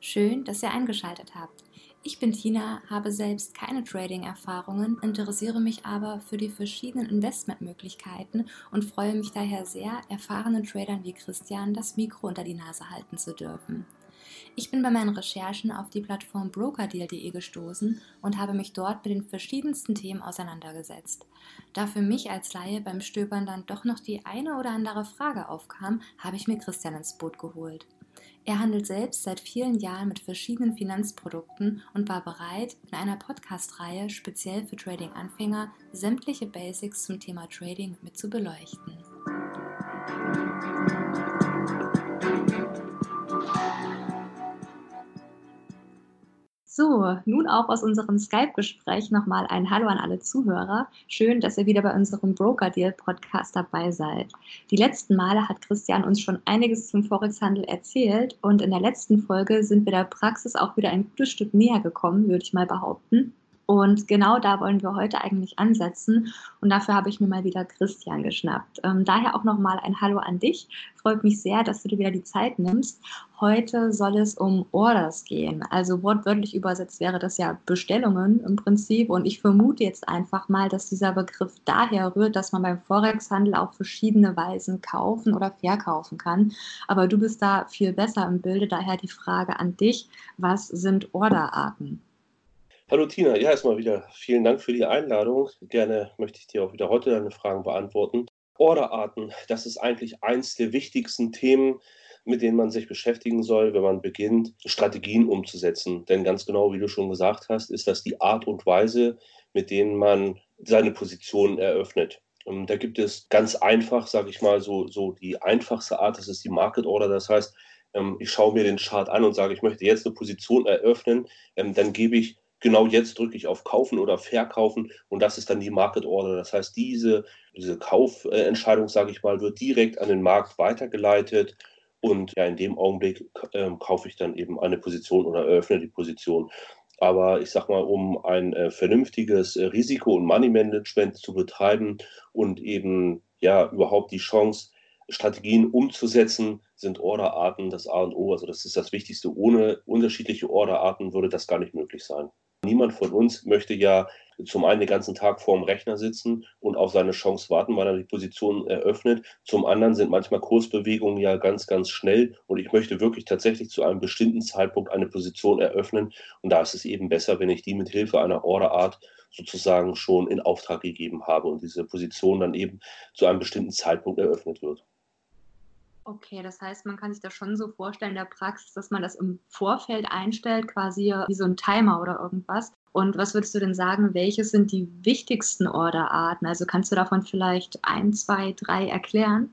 Schön, dass ihr eingeschaltet habt. Ich bin Tina, habe selbst keine Trading-Erfahrungen, interessiere mich aber für die verschiedenen Investmentmöglichkeiten und freue mich daher sehr, erfahrenen Tradern wie Christian das Mikro unter die Nase halten zu dürfen. Ich bin bei meinen Recherchen auf die Plattform brokerdeal.de gestoßen und habe mich dort mit den verschiedensten Themen auseinandergesetzt. Da für mich als Laie beim Stöbern dann doch noch die eine oder andere Frage aufkam, habe ich mir Christian ins Boot geholt. Er handelt selbst seit vielen Jahren mit verschiedenen Finanzprodukten und war bereit, in einer Podcast-Reihe speziell für Trading-Anfänger sämtliche Basics zum Thema Trading mit zu beleuchten. So, nun auch aus unserem Skype-Gespräch nochmal ein Hallo an alle Zuhörer. Schön, dass ihr wieder bei unserem Broker Deal Podcast dabei seid. Die letzten Male hat Christian uns schon einiges zum Forex-Handel erzählt und in der letzten Folge sind wir der Praxis auch wieder ein gutes Stück näher gekommen, würde ich mal behaupten. Und genau da wollen wir heute eigentlich ansetzen. Und dafür habe ich mir mal wieder Christian geschnappt. Ähm, daher auch nochmal ein Hallo an dich. Freut mich sehr, dass du dir wieder die Zeit nimmst. Heute soll es um Orders gehen. Also wortwörtlich übersetzt wäre das ja Bestellungen im Prinzip. Und ich vermute jetzt einfach mal, dass dieser Begriff daher rührt, dass man beim Forex-Handel auf verschiedene Weisen kaufen oder verkaufen kann. Aber du bist da viel besser im Bilde. Daher die Frage an dich. Was sind Orderarten? Hallo Tina, ja, erstmal wieder vielen Dank für die Einladung. Gerne möchte ich dir auch wieder heute deine Fragen beantworten. Orderarten, das ist eigentlich eins der wichtigsten Themen, mit denen man sich beschäftigen soll, wenn man beginnt, Strategien umzusetzen. Denn ganz genau, wie du schon gesagt hast, ist das die Art und Weise, mit denen man seine Position eröffnet. Und da gibt es ganz einfach, sage ich mal, so, so die einfachste Art, das ist die Market Order. Das heißt, ähm, ich schaue mir den Chart an und sage, ich möchte jetzt eine Position eröffnen, ähm, dann gebe ich genau jetzt drücke ich auf Kaufen oder Verkaufen und das ist dann die Market Order. Das heißt, diese, diese Kaufentscheidung, sage ich mal, wird direkt an den Markt weitergeleitet und ja, in dem Augenblick äh, kaufe ich dann eben eine Position oder eröffne die Position. Aber ich sage mal, um ein äh, vernünftiges äh, Risiko- und Money-Management zu betreiben und eben ja überhaupt die Chance, Strategien umzusetzen, sind Orderarten das A und O. Also das ist das Wichtigste. Ohne unterschiedliche Orderarten würde das gar nicht möglich sein. Niemand von uns möchte ja zum einen den ganzen Tag vor dem Rechner sitzen und auf seine Chance warten, weil er die Position eröffnet. Zum anderen sind manchmal Kursbewegungen ja ganz, ganz schnell und ich möchte wirklich tatsächlich zu einem bestimmten Zeitpunkt eine Position eröffnen. Und da ist es eben besser, wenn ich die mit Hilfe einer Orderart sozusagen schon in Auftrag gegeben habe und diese Position dann eben zu einem bestimmten Zeitpunkt eröffnet wird. Okay, das heißt, man kann sich das schon so vorstellen in der Praxis, dass man das im Vorfeld einstellt, quasi wie so ein Timer oder irgendwas. Und was würdest du denn sagen, welche sind die wichtigsten Orderarten? Also kannst du davon vielleicht ein, zwei, drei erklären?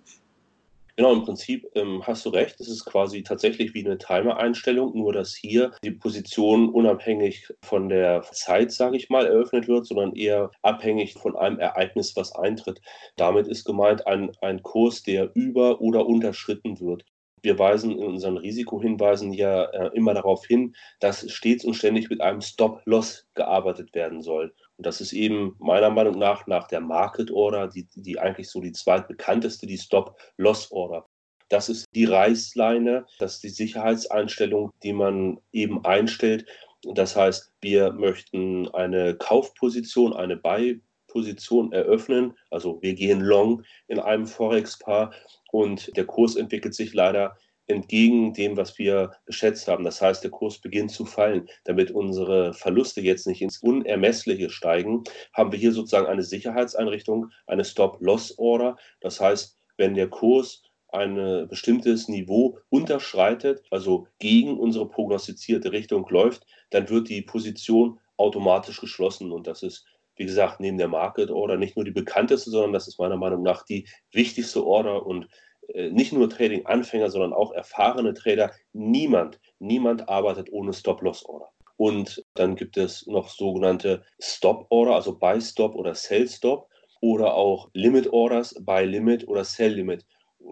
Genau, im Prinzip ähm, hast du recht. Es ist quasi tatsächlich wie eine Timer-Einstellung, nur dass hier die Position unabhängig von der Zeit, sage ich mal, eröffnet wird, sondern eher abhängig von einem Ereignis, was eintritt. Damit ist gemeint ein, ein Kurs, der über- oder unterschritten wird. Wir weisen in unseren Risikohinweisen ja äh, immer darauf hin, dass stets und ständig mit einem Stop-Loss gearbeitet werden soll. Das ist eben meiner Meinung nach nach der Market Order, die, die eigentlich so die zweitbekannteste, die Stop-Loss Order. Das ist die Reißleine, das ist die Sicherheitseinstellung, die man eben einstellt. Das heißt, wir möchten eine Kaufposition, eine Buy-Position eröffnen. Also wir gehen long in einem Forex-Paar und der Kurs entwickelt sich leider entgegen dem, was wir geschätzt haben. Das heißt, der Kurs beginnt zu fallen. Damit unsere Verluste jetzt nicht ins Unermessliche steigen, haben wir hier sozusagen eine Sicherheitseinrichtung, eine Stop-Loss-Order. Das heißt, wenn der Kurs ein bestimmtes Niveau unterschreitet, also gegen unsere prognostizierte Richtung läuft, dann wird die Position automatisch geschlossen. Und das ist, wie gesagt, neben der Market Order nicht nur die bekannteste, sondern das ist meiner Meinung nach die wichtigste Order. Und nicht nur Trading-Anfänger, sondern auch erfahrene Trader, niemand, niemand arbeitet ohne Stop-Loss-Order. Und dann gibt es noch sogenannte Stop-Order, also Buy-Stop oder Sell-Stop oder auch Limit-Orders, Buy-Limit oder Sell-Limit.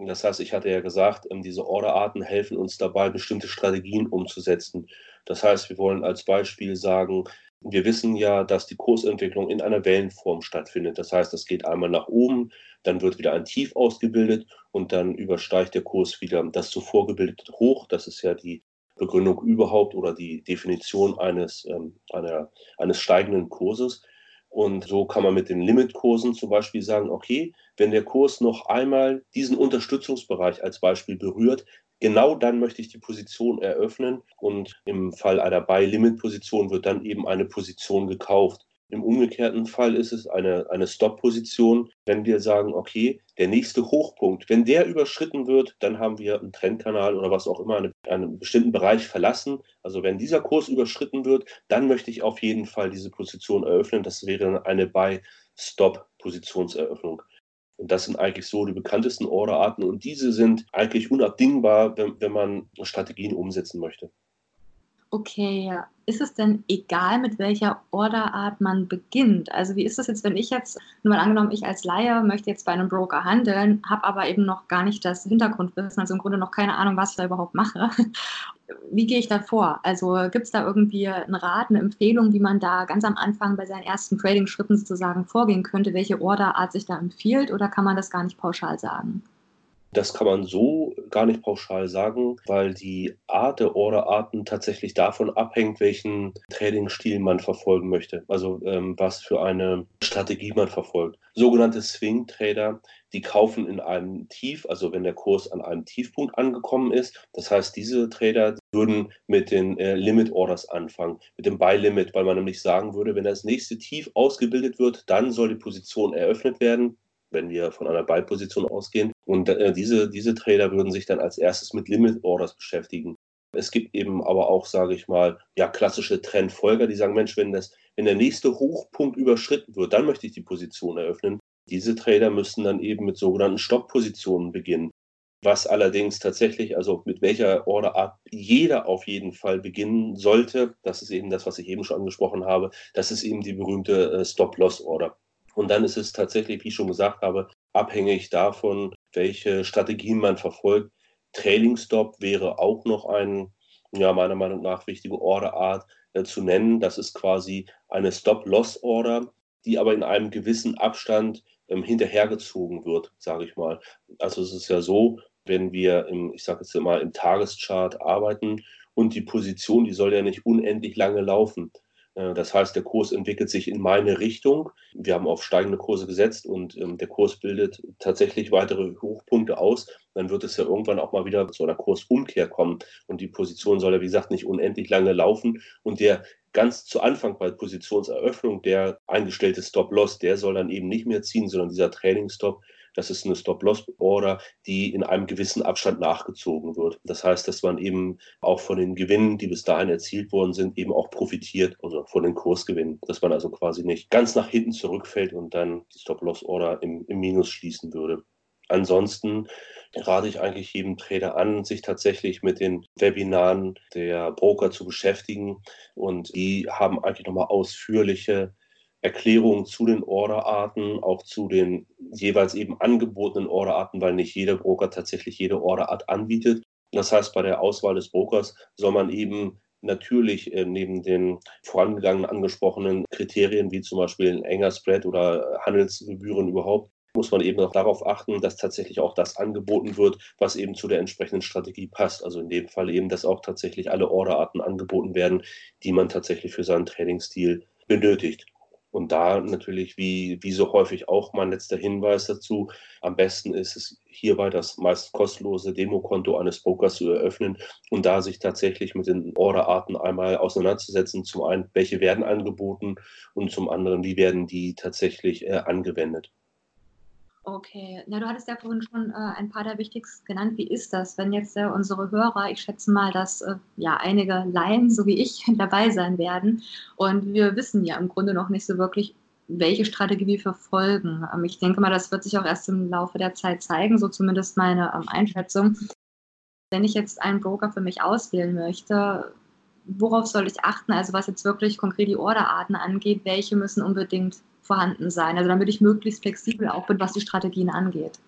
Das heißt, ich hatte ja gesagt, ähm, diese Orderarten helfen uns dabei, bestimmte Strategien umzusetzen. Das heißt, wir wollen als Beispiel sagen, wir wissen ja, dass die Kursentwicklung in einer Wellenform stattfindet. Das heißt, es geht einmal nach oben, dann wird wieder ein Tief ausgebildet und dann übersteigt der Kurs wieder das zuvor gebildete Hoch. Das ist ja die Begründung überhaupt oder die Definition eines, ähm, einer, eines steigenden Kurses. Und so kann man mit den Limitkursen zum Beispiel sagen, okay, wenn der Kurs noch einmal diesen Unterstützungsbereich als Beispiel berührt, genau dann möchte ich die Position eröffnen und im Fall einer Buy-Limit-Position wird dann eben eine Position gekauft. Im umgekehrten Fall ist es eine, eine Stop-Position, wenn wir sagen, okay, der nächste Hochpunkt, wenn der überschritten wird, dann haben wir einen Trendkanal oder was auch immer, eine, einen bestimmten Bereich verlassen. Also wenn dieser Kurs überschritten wird, dann möchte ich auf jeden Fall diese Position eröffnen. Das wäre eine Buy-Stop-Positionseröffnung. Und das sind eigentlich so die bekanntesten Orderarten und diese sind eigentlich unabdingbar, wenn, wenn man Strategien umsetzen möchte. Okay, ist es denn egal, mit welcher Orderart man beginnt? Also wie ist das jetzt, wenn ich jetzt, nur mal angenommen, ich als Laie möchte jetzt bei einem Broker handeln, habe aber eben noch gar nicht das Hintergrundwissen, also im Grunde noch keine Ahnung, was ich da überhaupt mache. Wie gehe ich da vor? Also gibt es da irgendwie einen Rat, eine Empfehlung, wie man da ganz am Anfang bei seinen ersten Trading-Schritten sozusagen vorgehen könnte, welche Orderart sich da empfiehlt oder kann man das gar nicht pauschal sagen? Das kann man so gar nicht pauschal sagen, weil die Art der Orderarten tatsächlich davon abhängt, welchen Trading-Stil man verfolgen möchte. Also ähm, was für eine Strategie man verfolgt. Sogenannte Swing-Trader, die kaufen in einem Tief, also wenn der Kurs an einem Tiefpunkt angekommen ist. Das heißt, diese Trader würden mit den äh, Limit-Orders anfangen, mit dem Buy-Limit, weil man nämlich sagen würde, wenn das nächste Tief ausgebildet wird, dann soll die Position eröffnet werden wenn wir von einer Buy-Position ausgehen. Und äh, diese, diese Trader würden sich dann als erstes mit Limit-Orders beschäftigen. Es gibt eben aber auch, sage ich mal, ja, klassische Trendfolger, die sagen, Mensch, wenn, das, wenn der nächste Hochpunkt überschritten wird, dann möchte ich die Position eröffnen. Diese Trader müssten dann eben mit sogenannten Stopp-Positionen beginnen. Was allerdings tatsächlich, also mit welcher Orderart jeder auf jeden Fall beginnen sollte, das ist eben das, was ich eben schon angesprochen habe, das ist eben die berühmte äh, Stop-Loss-Order. Und dann ist es tatsächlich, wie ich schon gesagt habe, abhängig davon, welche Strategien man verfolgt. Trailing Stop wäre auch noch ein, ja, meiner Meinung nach wichtige Orderart äh, zu nennen. Das ist quasi eine Stop-Loss-Order, die aber in einem gewissen Abstand ähm, hinterhergezogen wird, sage ich mal. Also es ist ja so, wenn wir im, ich sage jetzt mal, im Tageschart arbeiten und die Position, die soll ja nicht unendlich lange laufen. Äh, das heißt, der Kurs entwickelt sich in meine Richtung. Wir haben auf steigende Kurse gesetzt und ähm, der Kurs bildet tatsächlich weitere Hochpunkte aus. Dann wird es ja irgendwann auch mal wieder zu einer Kursumkehr kommen. Und die Position soll ja, wie gesagt, nicht unendlich lange laufen. Und der ganz zu Anfang bei Positionseröffnung, der eingestellte Stop-Loss, der soll dann eben nicht mehr ziehen, sondern dieser Training-Stop, das ist eine Stop-Loss-Order, die in einem gewissen Abstand nachgezogen wird. Das heißt, dass man eben auch von den Gewinnen, die bis dahin erzielt worden sind, eben auch profitiert, also von den Kursgewinnen. Dass man also quasi nicht ganz nach hinten zurückfällt und dann die Stop-Loss-Order im, im Minus schließen würde. Ansonsten rate ich eigentlich jedem Trader an, sich tatsächlich mit den Webinaren der Broker zu beschäftigen. Und die haben eigentlich nochmal ausführliche Erklärungen zu den Orderarten, auch zu den jeweils eben angebotenen Orderarten, weil nicht jeder Broker tatsächlich jede Orderart anbietet. Das heißt, bei der Auswahl des Brokers soll man eben natürlich äh, neben den vorangegangenen angesprochenen Kriterien wie zum Beispiel ein enger Spread oder Handelsgebühren überhaupt, muss man eben auch darauf achten, dass tatsächlich auch das angeboten wird, was eben zu der entsprechenden Strategie passt. Also in dem Fall eben, dass auch tatsächlich alle Orderarten angeboten werden, die man tatsächlich für seinen Trainingsstil benötigt. Und da natürlich, wie, wie so häufig auch mein letzter Hinweis dazu, am besten ist es hierbei das meist kostenlose Demokonto eines Brokers zu eröffnen und da sich tatsächlich mit den Orderarten einmal auseinanderzusetzen. Zum einen, welche werden angeboten und zum anderen, wie werden die tatsächlich äh, angewendet. Okay, na, du hattest ja vorhin schon äh, ein paar der wichtigsten genannt. Wie ist das, wenn jetzt äh, unsere Hörer, ich schätze mal, dass äh, ja einige Laien, so wie ich, dabei sein werden und wir wissen ja im Grunde noch nicht so wirklich, welche Strategie wir verfolgen. Ähm, ich denke mal, das wird sich auch erst im Laufe der Zeit zeigen, so zumindest meine ähm, Einschätzung. Wenn ich jetzt einen Broker für mich auswählen möchte, worauf soll ich achten? Also was jetzt wirklich konkret die Orderarten angeht, welche müssen unbedingt vorhanden sein. Also damit ich möglichst flexibel auch bin, was die Strategien angeht.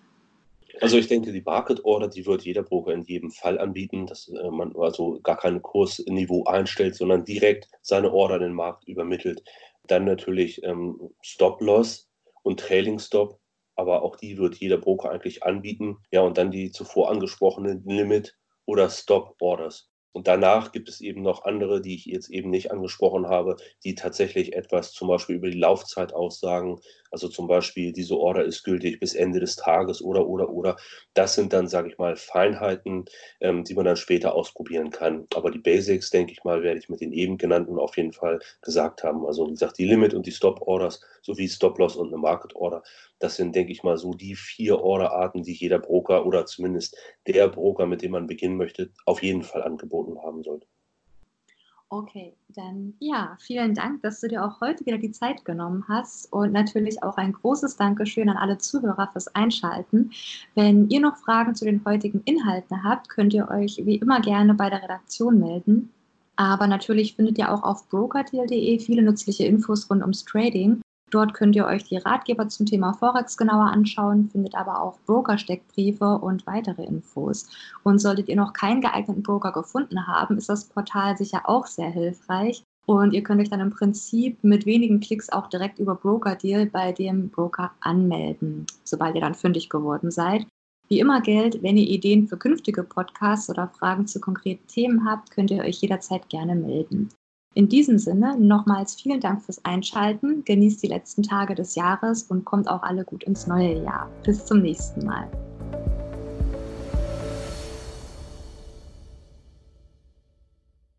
Also ich denke, die Market Order, die wird jeder Broker in jedem Fall anbieten, dass äh, man also gar kein Kursniveau einstellt, sondern direkt seine Order in den Markt übermittelt. Dann natürlich ähm, Stop Loss und Trailing Stop, aber auch die wird jeder Broker eigentlich anbieten. Ja, und dann die zuvor angesprochenen Limit oder Stop Orders. Und danach gibt es eben noch andere, die ich jetzt eben nicht angesprochen habe, die tatsächlich etwas zum Beispiel über die Laufzeit aussagen. Also zum Beispiel, diese Order ist gültig bis Ende des Tages oder, oder, oder. Das sind dann, sage ich mal, Feinheiten, ähm, die man dann später ausprobieren kann. Aber die Basics, denke ich mal, werde ich mit den eben genannten auf jeden Fall gesagt haben. Also wie gesagt, die Limit und die Stop-Orders sowie Stop-Loss und eine Market-Order. Das sind, denke ich mal, so die vier Orderarten, die jeder Broker oder zumindest der Broker, mit dem man beginnen möchte, auf jeden Fall angeboten haben sollte. Okay, dann ja, vielen Dank, dass du dir auch heute wieder die Zeit genommen hast und natürlich auch ein großes Dankeschön an alle Zuhörer fürs Einschalten. Wenn ihr noch Fragen zu den heutigen Inhalten habt, könnt ihr euch wie immer gerne bei der Redaktion melden. Aber natürlich findet ihr auch auf brokerdeal.de viele nützliche Infos rund ums Trading. Dort könnt ihr euch die Ratgeber zum Thema Forex genauer anschauen, findet aber auch Broker-Steckbriefe und weitere Infos. Und solltet ihr noch keinen geeigneten Broker gefunden haben, ist das Portal sicher auch sehr hilfreich. Und ihr könnt euch dann im Prinzip mit wenigen Klicks auch direkt über Broker Deal bei dem Broker anmelden, sobald ihr dann fündig geworden seid. Wie immer gilt, wenn ihr Ideen für künftige Podcasts oder Fragen zu konkreten Themen habt, könnt ihr euch jederzeit gerne melden. In diesem Sinne nochmals vielen Dank fürs Einschalten, genießt die letzten Tage des Jahres und kommt auch alle gut ins neue Jahr. Bis zum nächsten Mal.